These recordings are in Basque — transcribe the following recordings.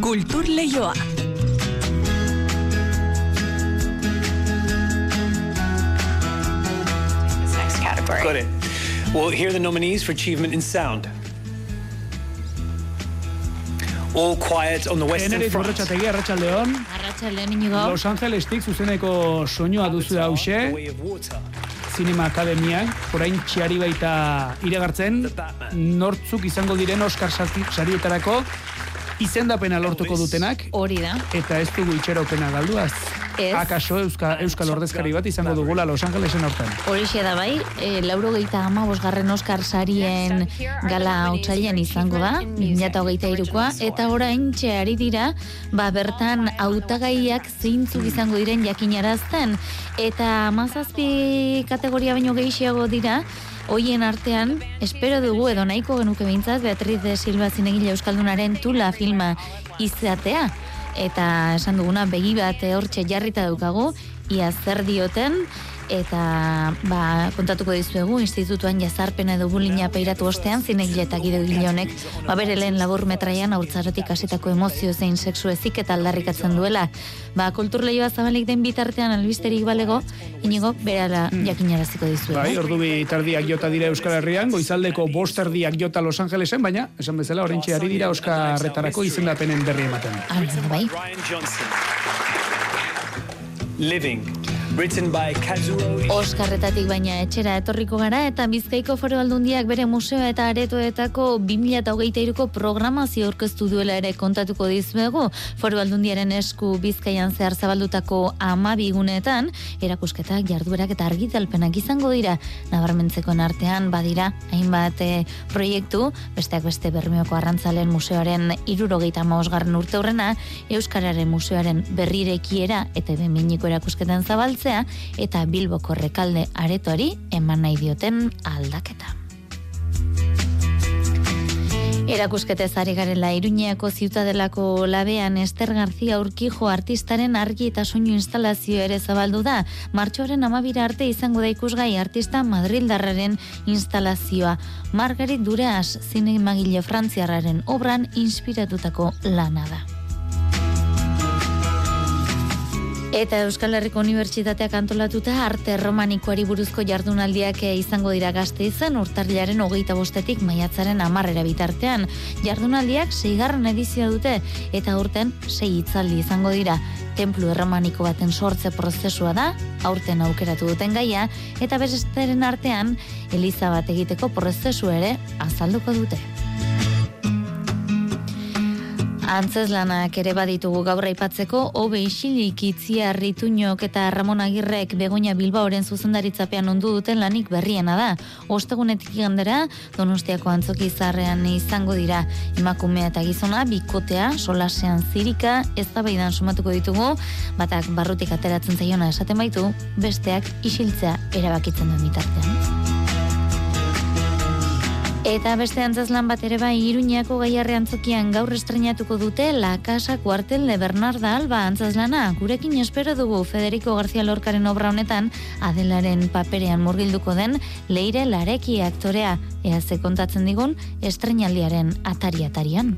Kultur Leioa. next category. Got it. Well, here are the nominees for Achievement in Sound. All Quiet on the Western Front. borrotxategi, arratsaldeon. Arratxaldean inigo. Los Angelestik zuzeneko soinua duzu hause. Zinema Akademiak, orain txiari baita iragartzen, nortzuk izango diren Oscar sari- sarietarako izendapena lortuko dutenak, Hori da. eta ez dugu itxeropena galduaz. Ez. Akaso Euska, Euskal Ordezkari bat izango dugula Los Angelesen hortan. Horixe da bai, e, lauro geita ama bosgarren Oskar sarien gala hautsailean izango da, 2008 irukoa, eta orain txeari dira, ba bertan hautagaiak zeintzuk izango diren jakinarazten, eta amazazpi kategoria baino gehiago dira, Hoien artean, espero dugu edo nahiko genuke behintzat Beatriz de Silva zinegile Euskaldunaren tula filma izatea. Eta esan duguna begi bat hortxe jarrita daukagu, ia zer dioten, eta ba, kontatuko dizuegu institutuan jazarpena edo bulina peiratu ostean zinegile eta gide honek ba, bere lehen labur metraian aurtzarotik hasitako emozio zein sexu ezik eta aldarrikatzen duela. Ba, kultur lehioa zabalik den bitartean albisterik balego, inigo berala jakinaraziko dizuegu. Bai, ordu bi tardiak jota dira Euskal Herrian, goizaldeko bost erdiak jota Los Angelesen, baina, esan bezala, orentxe ari dira Oskarretarako izendapenen berri ematen. Da, bai. Living. Written by Kazuo Oskarretatik baina etxera etorriko gara eta Bizkaiko Foru Aldundiak bere museo eta aretoetako 2023ko programazio aurkeztu duela ere kontatuko dizuegu. Foru Aldundiaren esku Bizkaian zehar zabaldutako 12 guneetan erakusketak, jarduerak eta argitalpenak izango dira. Nabarmentzekoen artean badira hainbat eh, proiektu, besteak beste Bermeoko Arrantzaleen Museoaren 75garren urte urrena, Euskararen Museoaren berrirekiera eta behiniko erakusketen zabaltzea eta Bilboko rekalde aretoari eman nahi dioten aldaketa. Erakusketez ari garela Iruñeako ziutadelako labean Ester Garzia Urkijo artistaren argi eta soinu instalazio ere zabaldu da. Martxoaren amabira arte izango da ikusgai artista Madrildarraren instalazioa. Margarit Duras zinemagile frantziarraren obran inspiratutako lana da. Eta Euskal Herriko Unibertsitateak antolatuta arte romanikoari buruzko jardunaldiak izango dira gazte izan urtarrilaren hogeita bostetik maiatzaren amarrera bitartean. Jardunaldiak seigarren edizioa dute eta urten sei hitzaldi izango dira. Templu erromaniko baten sortze prozesua da, aurten aukeratu duten gaia, eta besteren artean eliza bat egiteko prozesu ere azalduko dute. Antzeslanak ere baditugu gaur aipatzeko, hobe isilik itzia rituñok eta Ramon Agirrek begonia Bilbaoren zuzendaritzapean ondu duten lanik berriena da. Ostegunetik igandera, donostiako antzoki zarrean izango dira emakumea eta gizona, bikotea, solasean zirika, ez da sumatuko ditugu, batak barrutik ateratzen zaiona esaten baitu, besteak isiltzea erabakitzen duen bitartean. Eta beste antzazlan bat ere bai Iruñako gaiarre antzokian gaur estrenatuko dute La Casa Cuartel de Bernarda Alba antzazlana. Gurekin espero dugu Federico García Lorcaren obra honetan Adelaren paperean murgilduko den Leire Lareki aktorea. Ea ze kontatzen digun estrenaldiaren atari-atarian.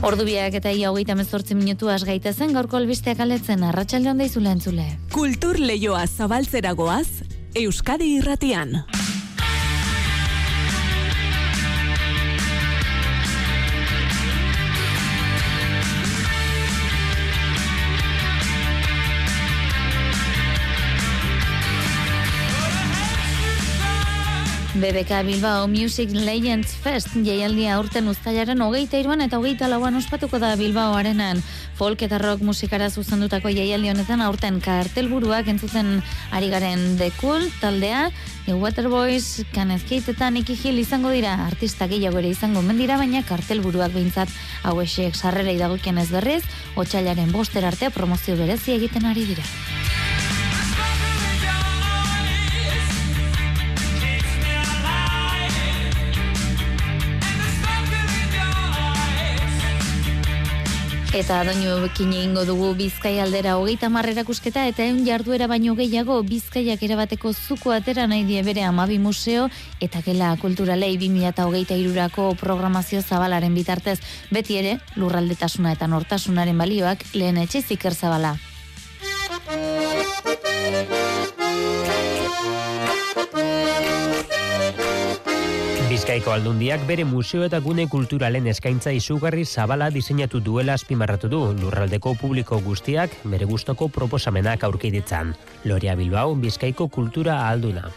Ordubiak eta ia hogeita mezortzi minutu asgaita zen gaurko albisteak aletzen arratsalde onda izule entzule. Kultur Leioa zabaltzera goaz, Euskadi irratian. BBK Bilbao Music Legends Fest jaialdia urten uztailaren hogeita iruan eta hogeita lauan ospatuko da Bilbao arenan. Folk eta rock musikara zuzendutako jaialdi honetan aurten kartelburuak entzuten ari garen The Cool taldea, The Waterboys, Kenneth Kate eta Nicky Hill izango dira artista gehiago ere izango mendira, baina kartelburuak behintzat hauesiek sarrerei dagokienez berriz, otxailaren boster arte promozio berezi egiten ari dira. Eta doinu bekin egingo dugu Bizkai aldera hogeita marrerakusketa eta egun jarduera baino gehiago Bizkaiak erabateko zuko atera nahi die bere amabi museo eta gela kulturalei 2008 irurako programazio zabalaren bitartez beti ere lurraldetasuna eta nortasunaren balioak lehen etxe ziker zabala. Bizkaiko aldundiak bere museo eta gune kulturalen eskaintza izugarri zabala diseinatu duela azpimarratu du lurraldeko publiko guztiak bere gustoko proposamenak aurki ditzan. Loria Bilbao, Bizkaiko kultura alduna.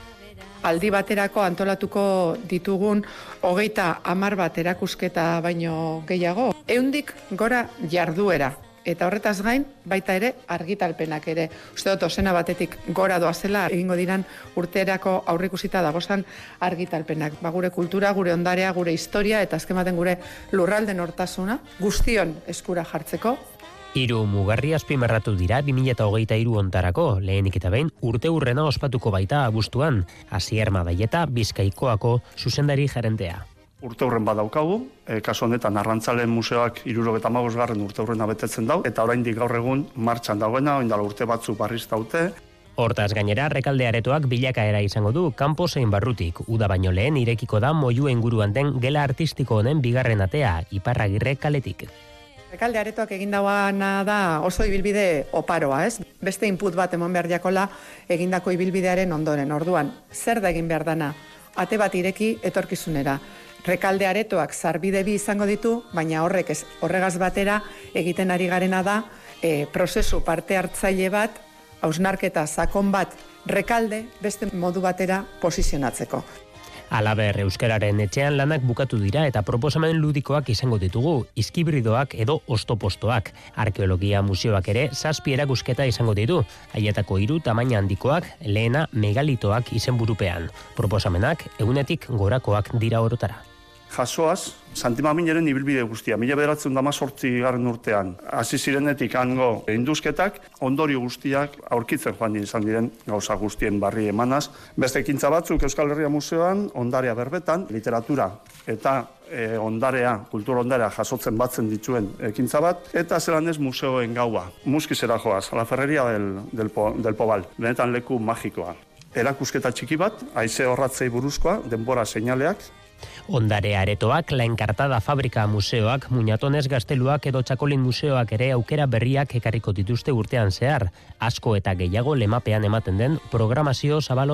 aldi baterako antolatuko ditugun hogeita hamar bat erakusketa baino gehiago. Eundik gora jarduera. Eta horretaz gain, baita ere, argitalpenak ere. Uste dut, osena batetik gora doazela, egingo diran urterako aurrikusita dagozan argitalpenak. Ba, gure kultura, gure ondarea, gure historia, eta azken gure lurralde nortasuna, guztion eskura jartzeko, Hiru mugarri azpimarratu dira 2023 ontarako, lehenik eta behin urte urrena ospatuko baita abuztuan, Asier Madaieta Bizkaikoako zuzendari gerentea. Urte hurren badaukagu, e, kasu honetan Arrantzalen museoak 75 garren urte hurrena betetzen dau, eta oraindik gaur egun martxan dagoena, orain dela urte batzuk barriz daute, Hortaz gainera, rekalde aretoak bilakaera izango du kanpo zein barrutik. Uda baino lehen irekiko da moiu inguruan den gela artistiko honen bigarren atea, iparragirre kaletik. Rekalde aretoak egin dauana da oso ibilbide oparoa, ez? Beste input bat emon behar jakola egindako ibilbidearen ondoren. Orduan, zer da egin behar dana? Ate bat ireki etorkizunera. Rekalde aretoak zarbide bi izango ditu, baina horrek ez, horregaz batera egiten ari garena da e, prozesu parte hartzaile bat, hausnarketa sakon bat rekalde beste modu batera posizionatzeko. Alaber euskararen etxean lanak bukatu dira eta proposamen ludikoak izango ditugu, izkibridoak edo ostopostoak. Arkeologia museoak ere zazpi erakusketa izango ditu, haietako hiru tamaina handikoak, lehena megalitoak izenburupean. Proposamenak egunetik gorakoak dira orotara. Jasoaz, Santimamineren ibilbide guztia, mila bederatzen dama sortzi garren urtean, hasi zirenetik hango induzketak, ondorio guztiak aurkitzen joan izan diren gauza guztien barri emanaz. Beste ekintza batzuk Euskal Herria Museoan, ondarea berbetan, literatura eta e, ondarea, kultur ondarea jasotzen batzen dituen ekintza bat, eta zelan ez museoen gaua. Muskizera joaz, la ferreria del, del, po, del Pobal, benetan leku magikoa. Erakusketa txiki bat, haize horratzei buruzkoa, denbora seinaleak, Ondare aretoak, La Enkartada Fabrika Museoak, Muñatones Gazteluak edo Txakolin Museoak ere aukera berriak ekarriko dituzte urtean zehar, asko eta gehiago lemapean ematen den programazio zabal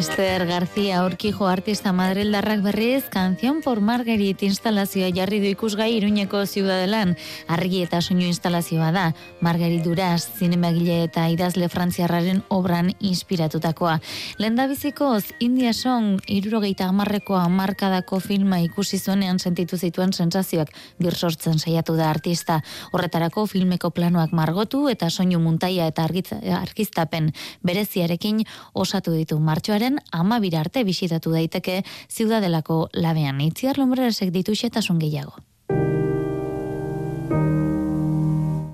Esther García Urquijo artista madrildarrak berriz Canción por Marguerite instalazioa jarri du ikusgai Iruñeko ziudadelan argi eta soinu instalazioa da Marguerite Duraz zinemagile eta idazle frantziarraren obran inspiratutakoa. Lendabizikoz India Song irurogeita amarrekoa markadako filma ikusi zuenean sentitu zituen sensazioak birsortzen saiatu da artista. Horretarako filmeko planoak margotu eta soinu muntaia eta argitza- argiztapen bereziarekin osatu ditu martxoaren amabira arte bisitatu daiteke ziudadelako labean. Itziar lombreresek ditu xetasun gehiago.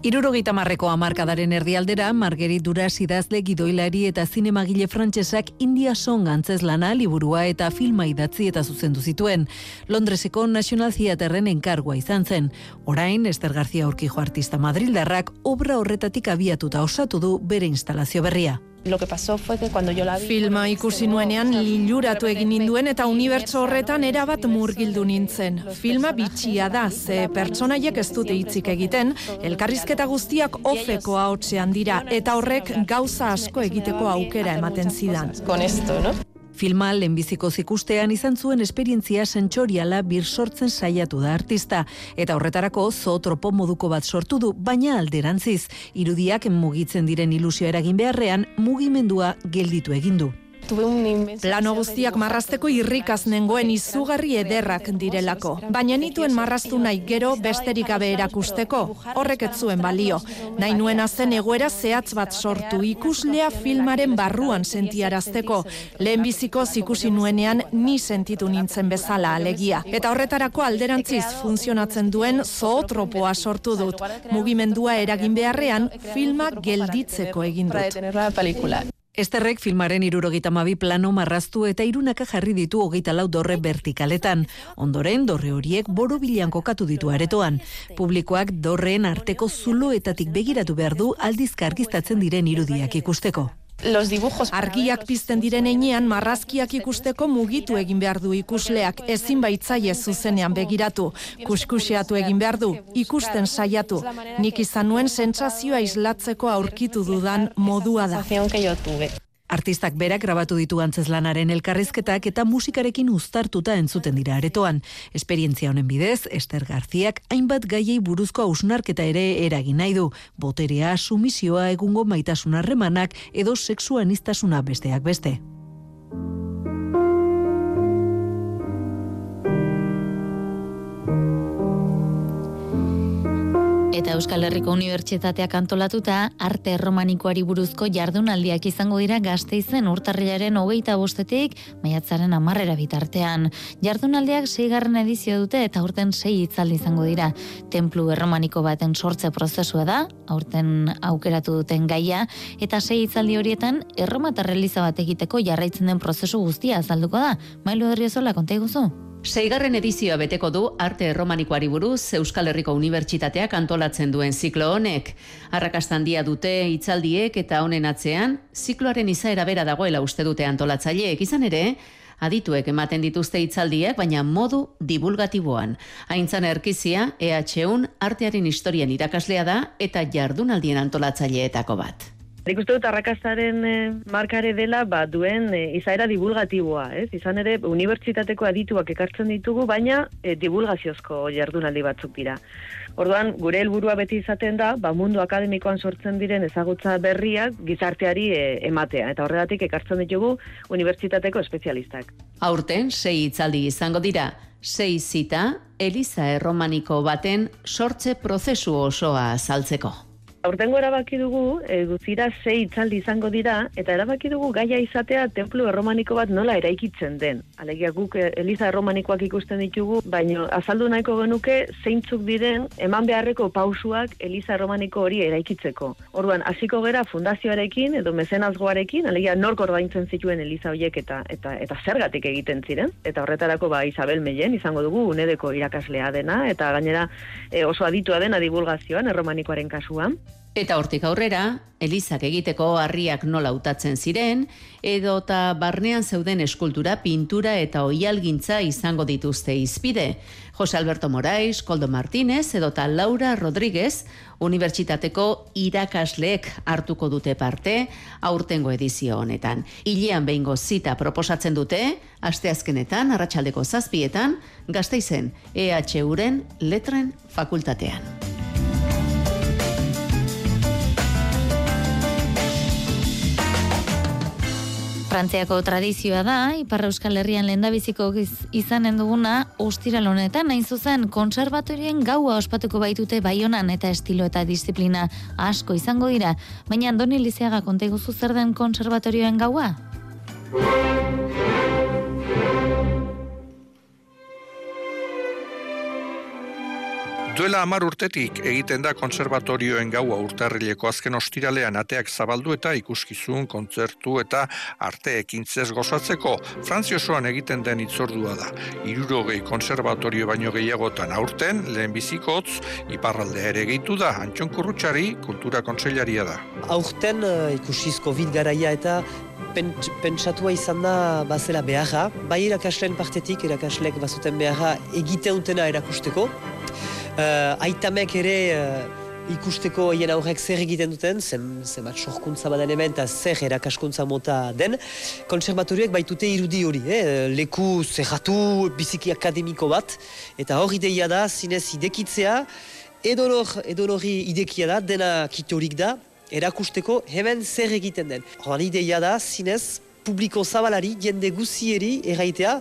Irurogeita marreko amarkadaren erdialdera, Marguerite Duras idazle gidoilari eta zinemagile frantsesak India Song antzezlana, liburua eta filma idatzi eta zuzendu zituen. Londreseko National Theaterren enkargua izan zen. Orain, Ester García Urquijo artista madrildarrak obra horretatik abiatuta osatu du bere instalazio berria. Lo que pasó fue que cuando yo la vi... Filma ikusi nuenean liluratu egin ninduen eta unibertso horretan erabat murgildu nintzen. Filma bitxia da, ze pertsonaiek ez dute hitzik egiten, elkarrizketa guztiak ofeko ahotsean dira, eta horrek gauza asko egiteko aukera ematen zidan. Con esto, ¿no? Filma lehenbiziko zikustean izan zuen esperientzia sentsoriala bir sortzen saiatu da artista, eta horretarako zootropo moduko bat sortu du, baina alderantziz, irudiak mugitzen diren ilusio eragin beharrean, mugimendua gelditu egin du. Plano guztiak marrazteko irrikaz nengoen izugarri ederrak direlako. Baina nituen marraztu nahi gero besterik gabe erakusteko, horrek ez zuen balio. Nahi nuena zen egoera zehatz bat sortu ikuslea filmaren barruan sentiarazteko. Lehenbiziko ikusi nuenean ni sentitu nintzen bezala alegia. Eta horretarako alderantziz funtzionatzen duen zootropoa sortu dut. Mugimendua eragin beharrean filma gelditzeko egin dut. Esterrek filmaren irurogita mabi plano marraztu eta irunaka jarri ditu hogeita lau dorre vertikaletan. Ondoren, dorre horiek boro bilan kokatu ditu aretoan. Publikoak dorreen arteko zuloetatik begiratu behar du aldizka argiztatzen diren irudiak ikusteko. Los dibujos argiak pizten diren heinean marrazkiak ikusteko mugitu egin behar du ikusleak ezin baitzaie zuzenean begiratu. Kuskuseatu egin behar du, ikusten saiatu. Nik izan nuen sentsazioa islatzeko aurkitu dudan modua da. Artistak berak grabatu ditu antzeslanaren elkarrizketak eta musikarekin uztartuta entzuten dira aretoan. Esperientzia honen bidez, Ester Garziak hainbat gaiei buruzko ausnarketa ere eragin nahi du. Boterea, sumisioa, egungo maitasun harremanak edo sexuanistasuna besteak beste. Eta Euskal Herriko Unibertsitateak antolatuta arte erromanikoari buruzko jardunaldiak izango dira gazteizen urtarrilaren hogeita bostetik maiatzaren amarrera bitartean. Jardunaldiak seigarren edizio dute eta aurten sei itzaldi izango dira. Templu erromaniko baten sortze prozesua da, aurten aukeratu duten gaia, eta sei itzaldi horietan erromatar reliza bat egiteko jarraitzen den prozesu guztia azalduko da. Mailu Derriozola, konta iguzu? Seigarren edizioa beteko du arte erromanikoari buruz Euskal Herriko Unibertsitateak antolatzen duen ziklo honek. Arrakastan dia dute hitzaldiek eta honen atzean, zikloaren izaera bera dagoela uste dute antolatzaileek izan ere, adituek ematen dituzte hitzaldiak, baina modu divulgatiboan. Aintzan erkizia, EH1 artearen historian irakaslea da eta jardunaldien antolatzaileetako bat. Nik uste dut arrakastaren e, markare dela ba, duen e, izaera divulgatiboa, ez? Izan ere, unibertsitateko adituak ekartzen ditugu, baina e, divulgaziozko jardunaldi batzuk dira. Orduan, gure helburua beti izaten da, ba, mundu akademikoan sortzen diren ezagutza berriak gizarteari e, ematea. Eta horregatik ekartzen ditugu unibertsitateko espezialistak. Aurten, sei hitzaldi izango dira, sei zita, Eliza Erromaniko baten sortze prozesu osoa azaltzeko. Aurtengo erabaki dugu, e, guzira sei itzaldi izango dira, eta erabaki dugu gaia izatea templu erromaniko bat nola eraikitzen den. Alegia guk eh, Eliza erromanikoak ikusten ditugu, baina azaldu nahiko genuke zeintzuk diren eman beharreko pausuak Eliza erromaniko hori eraikitzeko. Orduan, hasiko gera fundazioarekin edo mezenazgoarekin, alegia nork ordaintzen zituen Eliza hoiek eta, eta, eta zergatik egiten ziren. Eta horretarako ba Isabel Meien izango dugu unedeko irakaslea dena, eta gainera e, oso aditua dena divulgazioan erromanikoaren kasuan. Eta hortik aurrera, Elizak egiteko harriak nola utatzen ziren, edo eta barnean zeuden eskultura, pintura eta oialgintza izango dituzte izpide. Jose Alberto Morais, Koldo Martínez, edo eta Laura Rodríguez, Unibertsitateko irakasleek hartuko dute parte, aurtengo edizio honetan. Ilean behingo zita proposatzen dute, asteazkenetan, arratsaldeko zazpietan, gazteizen EHU-ren letren fakultatean. Frantziako tradizioa da, Ipar Euskal Herrian lendabiziko izanen duguna, ostira honetan hain zuzen, konservatorien gaua ospatuko baitute baionan eta estilo eta disiplina asko izango dira, baina Andoni Lizeaga konteguzu zer den konservatorioen gaua? Duela amar urtetik egiten da konservatorioen gaua urtarrileko azken ostiralean ateak zabaldu eta ikuskizun, kontzertu eta arte ekintzez gozatzeko Frantzio osoan egiten den itzordua da. Irurogei konservatorio baino gehiagotan aurten, lehen bizikotz, iparraldea ere gehitu da, Antxon Kurrutxari, kultura kontseilaria da. Aurten uh, ikusizko garaia eta pentsatua izan da bazela beharra, bai irakasleen partetik, irakaslek bazuten beharra egiten utena erakusteko, uh, aitamek ere uh, ikusteko hien aurrek zer egiten duten, zen, zen bat sorkuntza baden hemen eta zer erakaskuntza mota den, konservatorioek baitute irudi hori, eh? leku zerratu biziki akademiko bat, eta hori ideia da, zinez idekitzea, edonor, edonori idekia da, dena kitorik da, erakusteko hemen zer egiten den. Horan ideia da, zinez, publiko zabalari, jende guzieri erraitea,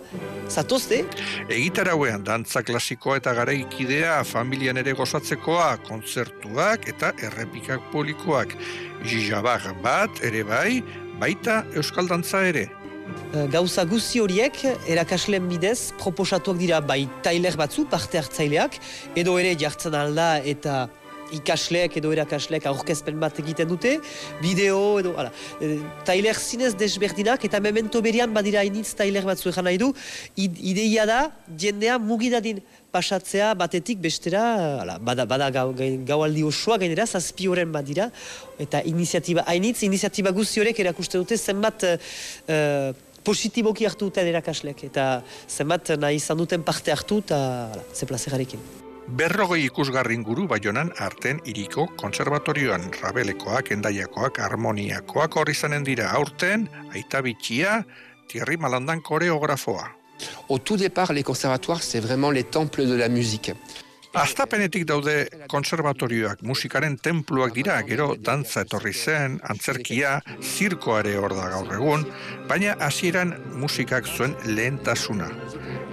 zatozte? Egitarauean, dantza klasikoa eta garaikidea, familian ere gozatzekoa, kontzertuak eta errepikak publikoak. Jijabak bat, ere bai, baita Euskal Dantza ere. Eh, gauza guzi horiek, erakasleen bidez, proposatuak dira bai tailer batzu, parte hartzaileak, edo ere jartzen alda eta ikasleek edo erakasleek aurkezpen bat egiten dute, bideo edo, ala, e, tailer zinez desberdinak, eta memento berian badira hainitz tailer batzu egan nahi du, id, ideia da, jendea mugidadin pasatzea batetik bestera, ala, bada, bada gau, gaualdi osoa gainera, zazpi horren badira, eta iniziatiba, hainitz, iniziatiba guzti horrek erakusten dute zenbat uh, positiboki hartu duten erakaslek, eta zenbat nahi izan duten parte hartu, eta ze plazerarekin. Berrogei ikusgarrin guru baionan arten iriko konservatorioan rabelekoak, endaiakoak, harmoniakoak horri zanen dira aurten, aita bitxia, Thierry Malandan koreografoa. Au tout départ, les conservatoires, c'est vraiment les temples de la musique. Aztapenetik daude konservatorioak musikaren tenpluak dira, gero dantza etorri zen, antzerkia, zirkoare hor da gaur egun, baina hasieran musikak zuen lehentasuna.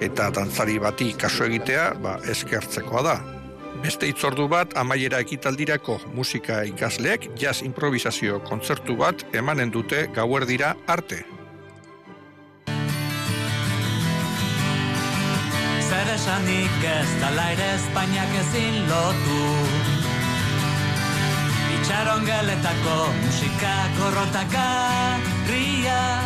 Eta dantzari bati kaso egitea, ba, eskertzekoa da. Beste itzordu bat, amaiera ekitaldirako musika ikasleek, jazz improvisazio kontzertu bat emanen dute gauer dira arte. Esanik ez tala ere Espainiak ezin lotu. Itxaron geletako musika korrotaka ria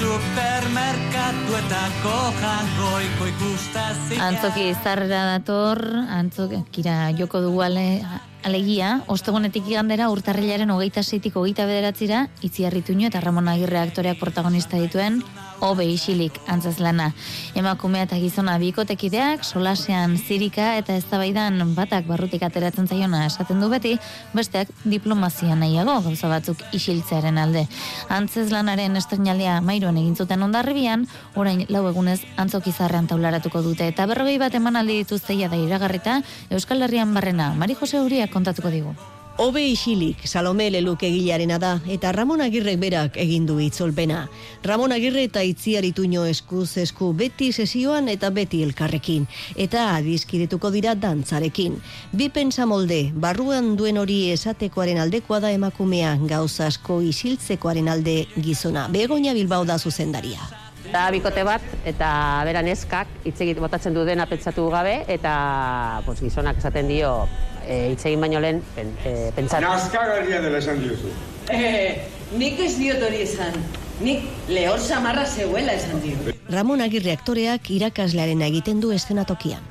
supermerkatuetako jangoiko ikustazia Antzoki zarrera dator, antzokira joko dugu ale, alegia, ostegunetik igandera urtarrilaren hogeita zeitik hogeita bederatzira, itziarrituño eta Ramon Agirre aktoreak protagonista dituen, hobe isilik antzazlana. Emakumea eta gizona bikotekideak, solasean zirika eta eztabaidan batak barrutik ateratzen zaiona esaten du beti, besteak diplomazia nahiago gauza batzuk isiltzearen alde. Antzazlanaren estrenaldia mairuan egin zuten ondarribian, orain lau egunez antzokizarrean taularatuko dute eta berrogei bat emanaldi dituzteia da iragarrita, Euskal Herrian barrena, Mari Jose Uriak kontatuko digu. Obe isilik, Salome Leluk egilearena da, eta Ramon Agirrek berak egindu itzolpena. Ramon Agirre eta itziarituño eskuz esku beti sesioan eta beti elkarrekin, eta adizkidetuko dira dantzarekin. Bi pentsa molde, barruan duen hori esatekoaren aldekoa da emakumea, gauzasko isiltzekoaren alde gizona. Begoña Bilbao da zuzendaria. Da bikote bat eta beran eskak hitz egit botatzen du dena pentsatu gabe eta pues, gizonak esaten dio e, hitz egin baino lehen pen, e, pentsatu. Nazkagarria dela esan diozu. Eh, nik ez diot hori esan. Nik lehor samarra zeuela esan dio. Ramon Agirre aktoreak irakaslearen egiten du eszenatokian.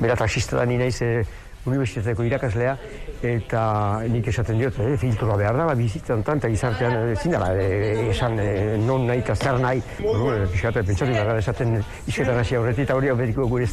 Bera taxista da ni naiz e, unibertsitateko irakaslea eta nik esaten diot, eh, filtroa behar da, bizitzan tan, eta gizartean ezin dela, eh, esan eh, non nahi eta zer nahi. Bueno, pixate, pentsatu behar esaten izketan hasi aurretik eta hori hau beriko gure ez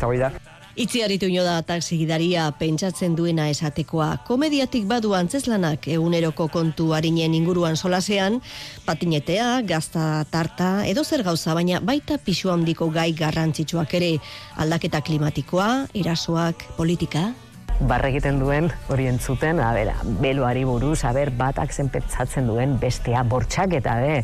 da Itziaritu ino da taksigidaria pentsatzen duena esatekoa. Komediatik badu antzeslanak eguneroko kontu harinen inguruan solasean, patinetea, gazta tarta, edo zer gauza, baina baita pisu handiko gai garrantzitsuak ere, aldaketa klimatikoa, irasoak, politika, barre egiten duen hori entzuten, a ber, beloari buruz, a ber, batak zenpetzatzen duen bestea bortxaketa, be,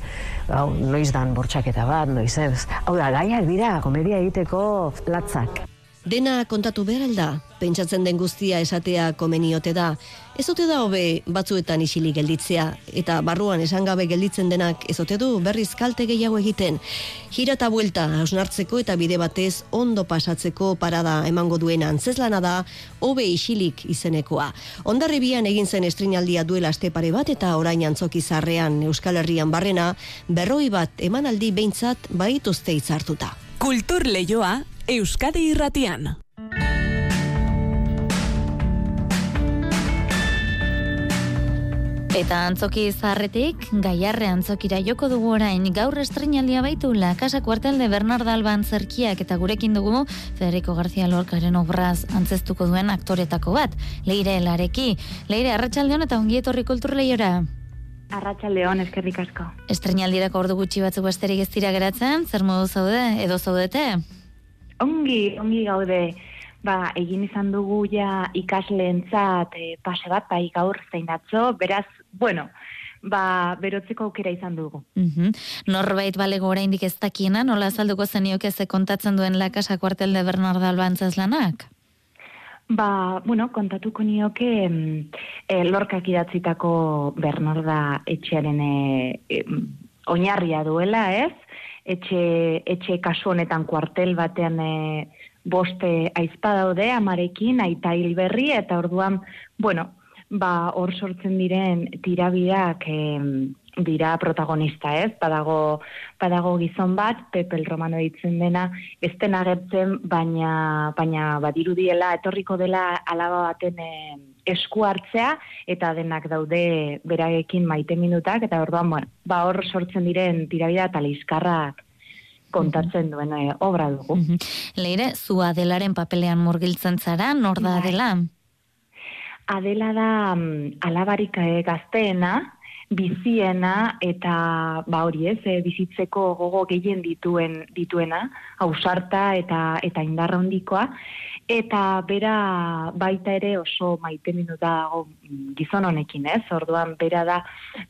hau, noiz dan bortxaketa bat, noiz ez. Hau da, gaiak dira, komedia egiteko latzak. Dena kontatu behar alda, pentsatzen den guztia esatea komeniote da. Ez ote da hobe batzuetan isili gelditzea, eta barruan esan gabe gelditzen denak ez ote du berriz kalte gehiago egiten. Gira eta buelta, hausnartzeko eta bide batez ondo pasatzeko parada emango duen antzezlana da, hobe isilik izenekoa. Ondarribian egin zen estrinaldia duela aste pare bat eta orain antzoki zarrean Euskal Herrian barrena, berroi bat emanaldi behintzat baituzte itzartuta. Kultur leioa Euskadi irratian. Eta antzoki zaharretik, gaiarre antzokira joko dugu orain, gaur estrenaldia baitu la Casa Cuartel de Bernard Alban zerkiak eta gurekin dugu Federico García Lorcaren obraz antzestuko duen aktoretako bat, Leire Lareki. Leire, arratsaldeon eta ongi etorri kultur leiora. Arratxaldeon, eskerrik asko. Estrenaldirako ordu gutxi batzu besterik ez dira geratzen, zer modu zaude, edo zaudete? Ongi, ongi gaude, ba, egin izan dugu ja ikasleentzat e, pase bat, bai gaur zein datzo, beraz, bueno, ba, berotzeko aukera izan dugu. Mm Norbait balego oraindik ez dakiena, nola azalduko zenioke ze kontatzen duen la Casa Cuartel de Bernardo Albantzaz lanak? Ba, bueno, kontatuko nioke e, lorkak idatzitako Bernarda etxearen e, oinarria duela, ez? Etxe, etxe kasu honetan kuartel batean e, boste aizpa daude amarekin, aita hilberri, eta orduan, bueno, ba hor sortzen diren tirabiak em, dira protagonista, ez? Badago, badago gizon bat, Pepel Romano ditzen dena, ez den agertzen, baina, baina badirudiela, etorriko dela alaba baten em, esku hartzea, eta denak daude beragekin maite minutak, eta orduan, bueno, ba hor sortzen diren tirabida eta leizkarrak kontatzen duen eh, obra dugu. Leire, zu Adelaren papelean murgiltzen zara, nor da Bai. Adela? Adela da mm, alabarik eh, gazteena, biziena eta ba hori ez, eh, bizitzeko gogo gehien dituen dituena, ausarta eta eta indarra handikoa eta bera baita ere oso maite minuta dago gizon honekin, ez? Orduan bera da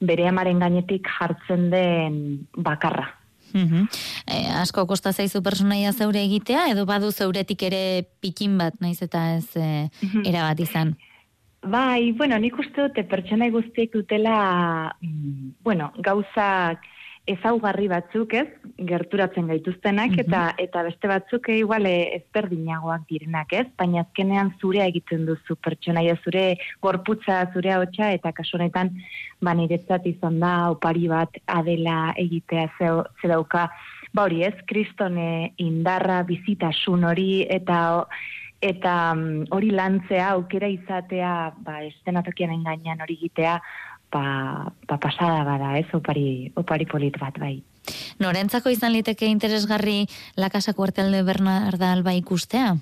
bere amaren gainetik jartzen den bakarra. Eh, asko kosta zaizu personaia zeure egitea, edo badu zeuretik ere pikin bat, naiz eta ez eh, erabat izan. Bai, bueno, nik uste dute pertsonai guztiek dutela, mm, bueno, gauzak ezaugarri batzuk, ez, gerturatzen gaituztenak, eta eta beste batzuk eh, igual ezberdinagoak direnak, ez, baina azkenean zurea egiten duzu pertsonaia zure gorputza, zure hotsa eta kasu honetan ba niretzat izan da opari bat adela egitea ze, ze dauka, ba hori ez, kristone indarra, bizitasun hori, eta eta mm, hori lantzea, aukera izatea, ba, estenatokian engainan hori egitea, ba, ba pasada bada, ez, opari, opari polit bat, bai. Norentzako izan liteke interesgarri lakasako artealde Bernarda Alba ikustea?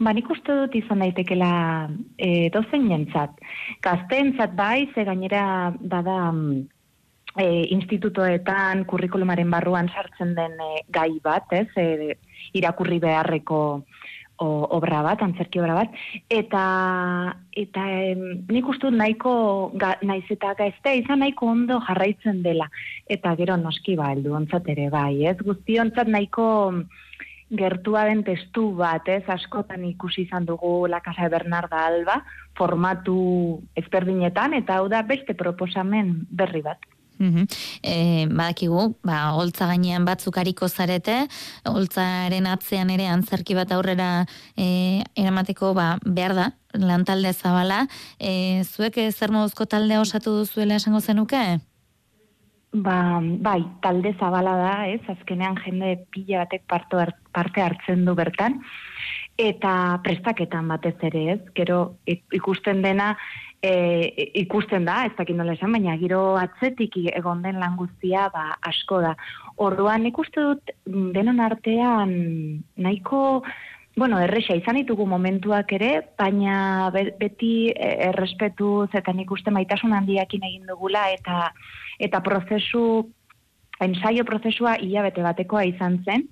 Ba, nik uste dut izan daitekela e, dozen jentzat. Gazteentzat bai, ze gainera bada mm, e, institutoetan, kurrikulumaren barruan sartzen den e, gai bat, ez, e, irakurri beharreko obra bat, antzerki obra bat, eta eta em, nik uste nahiko ga, naiz eta gaiztea izan nahiko ondo jarraitzen dela. Eta gero noski ba, heldu ontzat ere bai, ez? Guztiontzat nahiko gertua den testu bat, ez? Askotan ikusi izan dugu La Casa de Bernarda Alba, formatu ezberdinetan, eta hau da beste proposamen berri bat. Mhm. E, badakigu, ba, holtza gainean batzuk hariko zarete, holtzaren atzean ere antzerki bat aurrera e, eramateko ba, behar da, lantalde zabala. E, zuek eh, zer moduzko taldea osatu duzuela esango zenuke? Ba, bai, talde zabala da, ez? Azkenean jende pila batek parto parte hartzen du bertan eta prestaketan batez ere, ez? Gero ik- ikusten dena e, ikusten da, ez dakit nola esan, baina giro atzetik egon den lan guztia ba, asko da. Orduan ikuste dut mm, denon artean nahiko Bueno, erresa izan ditugu momentuak ere, baina be- beti errespetuz eta nik uste maitasun handiakin egin dugula eta eta prozesu ensaio prozesua hilabete batekoa izan zen,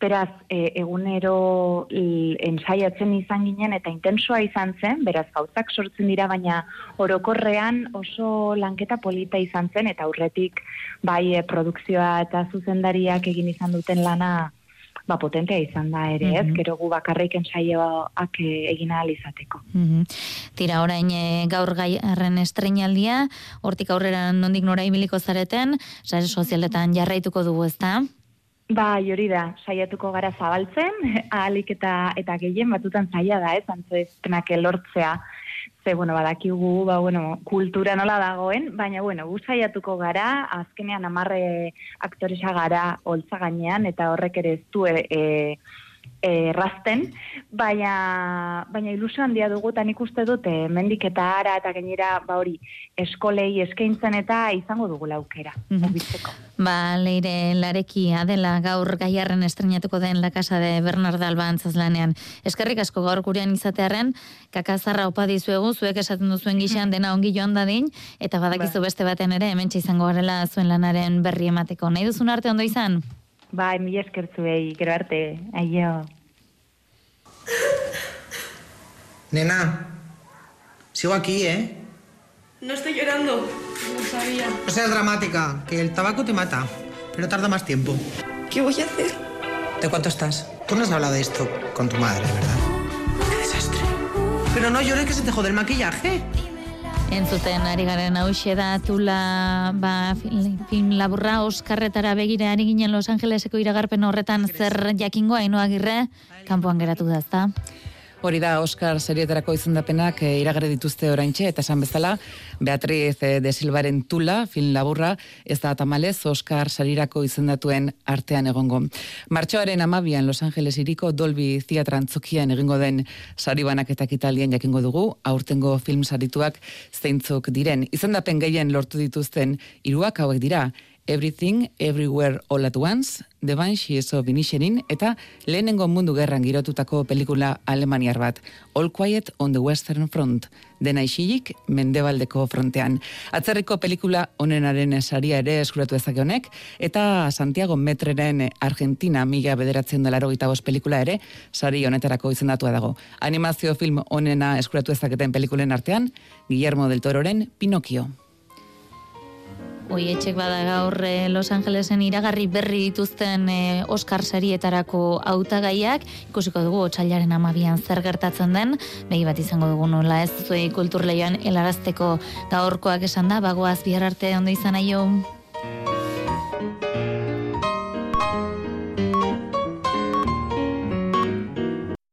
beraz e, egunero l- ensaiatzen izan ginen eta intensoa izan zen, beraz gauzak sortzen dira, baina orokorrean oso lanketa polita izan zen eta aurretik bai e, produkzioa eta zuzendariak egin izan duten lana ba potentea izan da ere, ez? Mhm. Gero gu bakarrik ensaioak e, egin ahal izateko. Mhm. Tira orain e, gaur gaiarren estreinaldia, hortik aurrera nondik nora ibiliko zareten, sare sozialetan jarraituko dugu ezta? Bai, hori da, saiatuko gara zabaltzen, ahalik eta eta gehien batutan zaila da, ez, antzoezpenak lortzea. Ze, bueno, badakigu, ba, bueno, kultura nola dagoen, baina, bueno, gu saiatuko gara, azkenean amarre aktoresa gara holtza gainean, eta horrek ere ez du e, e, errazten, baina, baina ilusio handia dugu, eta nik uste dut, e, mendik eta ara, eta gainera, ba hori, eskolei eskaintzen eta izango dugu laukera, mugitzeko. Ba, leire lareki adela gaur gaiarren estrenatuko den la casa de Bernarda Alba antzazlanean. Eskerrik asko gaur gurean izatearen, kakazarra opa dizuegu, zuek esaten duzuen gixean dena ongi joan dadin, eta badakizu beste baten ere, hemen izango garela zuen lanaren berri emateko. Nahi duzun arte ondo izan? Bai, mila eskertzuei, gero arte, aio. Nena, sigo aquí, ¿eh? No estoy llorando. No sabía. No seas dramática, que el tabaco te mata, pero tarda más tiempo. ¿Qué voy a hacer? ¿De cuánto estás? Tú no has hablado de esto con tu madre, ¿verdad? Qué desastre. Pero no llores que se te jode el maquillaje. Entzuten ari garen hause da tula ba, film, laburra Oskarretara begira ari ginen Los Angeleseko iragarpen horretan zer jakingo hainoa agirre, kanpoan geratu da, ezta? Hori da Oscar serietarako izendapenak e, iragarri dituzte oraintxe eta esan bezala Beatriz e, de Silvaren Tula film laburra ez da tamalez Oscar sarirako izendatuen artean egongo. Martxoaren amabian Los Angeles iriko Dolby Theatre antzokian egingo den sari banaketak italien jakingo dugu, aurtengo film sarituak zeintzuk diren. Izendapen gehien lortu dituzten hiruak hauek dira, Everything, Everywhere, All at Once, The Banshees of Inisherin, eta lehenengo mundu gerran girotutako pelikula alemaniar bat, All Quiet on the Western Front, dena isilik mendebaldeko frontean. Atzerriko pelikula onenaren saria ere eskuratu ezak honek, eta Santiago Metreren Argentina mila bederatzen delaro gita pelikula ere, sari honetarako izendatua dago. Animazio film onena eskuratu ezaketen pelikulen artean, Guillermo del Tororen Pinokio. Oi, etxek bada gaur eh, Los Angelesen iragarri berri dituzten eh, Oscar sarietarako hautagaiak ikusiko dugu otsailaren amabian zer gertatzen den, behi bat izango dugu nola ez zuei kulturleioan helarazteko gaurkoak esan da, bagoaz bihar arte ondo izan aio.